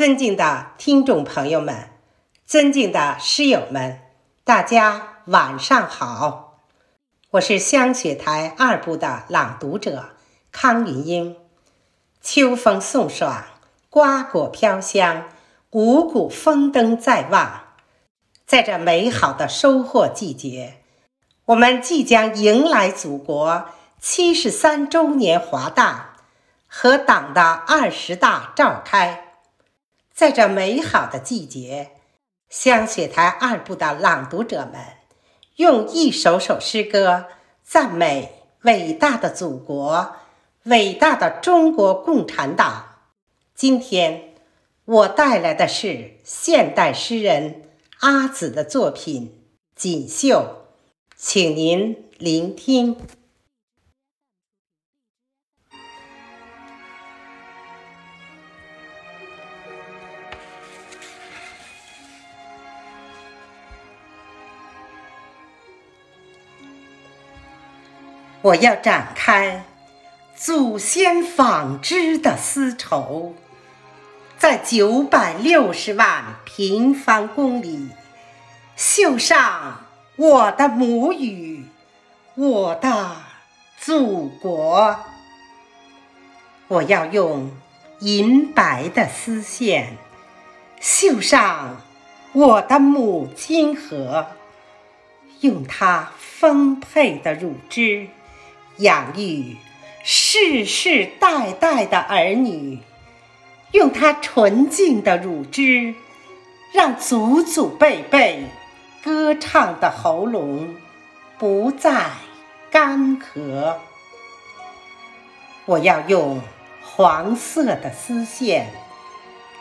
尊敬的听众朋友们，尊敬的师友们，大家晚上好！我是香雪台二部的朗读者康云英。秋风送爽，瓜果飘香，五谷丰登在望。在这美好的收获季节，我们即将迎来祖国七十三周年华诞和党的二十大召开。在这美好的季节，香雪台二部的朗读者们用一首首诗歌赞美伟大的祖国。伟大的中国共产党！今天我带来的是现代诗人阿紫的作品《锦绣》，请您聆听。我要展开。祖先纺织的丝绸，在九百六十万平方公里绣上我的母语，我的祖国。我要用银白的丝线绣上我的母亲河，用它丰沛的乳汁养育。世世代代的儿女，用它纯净的乳汁，让祖祖辈辈歌唱的喉咙不再干涸。我要用黄色的丝线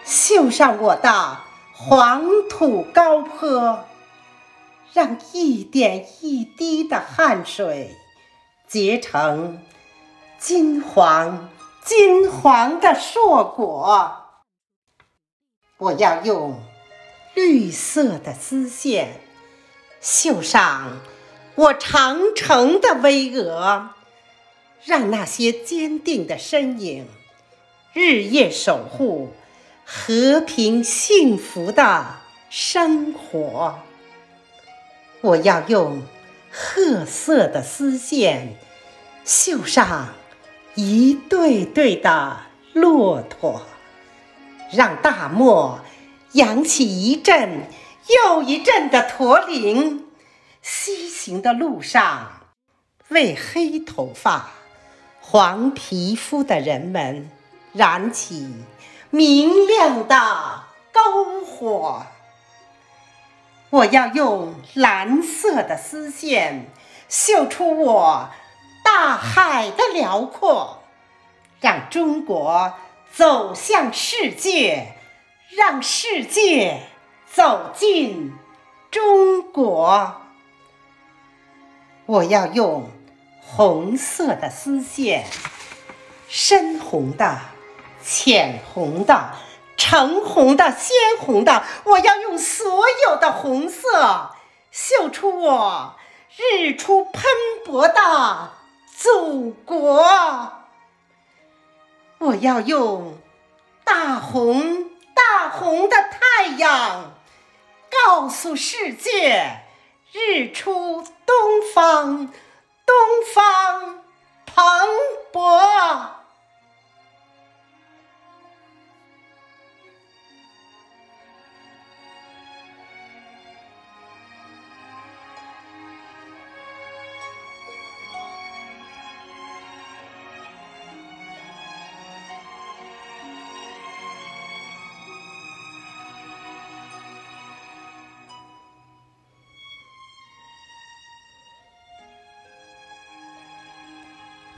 绣上我的黄土高坡，让一点一滴的汗水结成。金黄金黄的硕果，我要用绿色的丝线绣上我长城的巍峨，让那些坚定的身影日夜守护和平幸福的生活。我要用褐色的丝线绣上。一对对的骆驼，让大漠扬起一阵又一阵的驼铃。西行的路上，为黑头发、黄皮肤的人们燃起明亮的篝火。我要用蓝色的丝线绣出我。大海的辽阔，让中国走向世界，让世界走进中国。我要用红色的丝线，深红的、浅红的、橙红的、鲜红的，我要用所有的红色绣出我日出喷薄的。祖国，我要用大红大红的太阳，告诉世界：日出东方，东方蓬勃。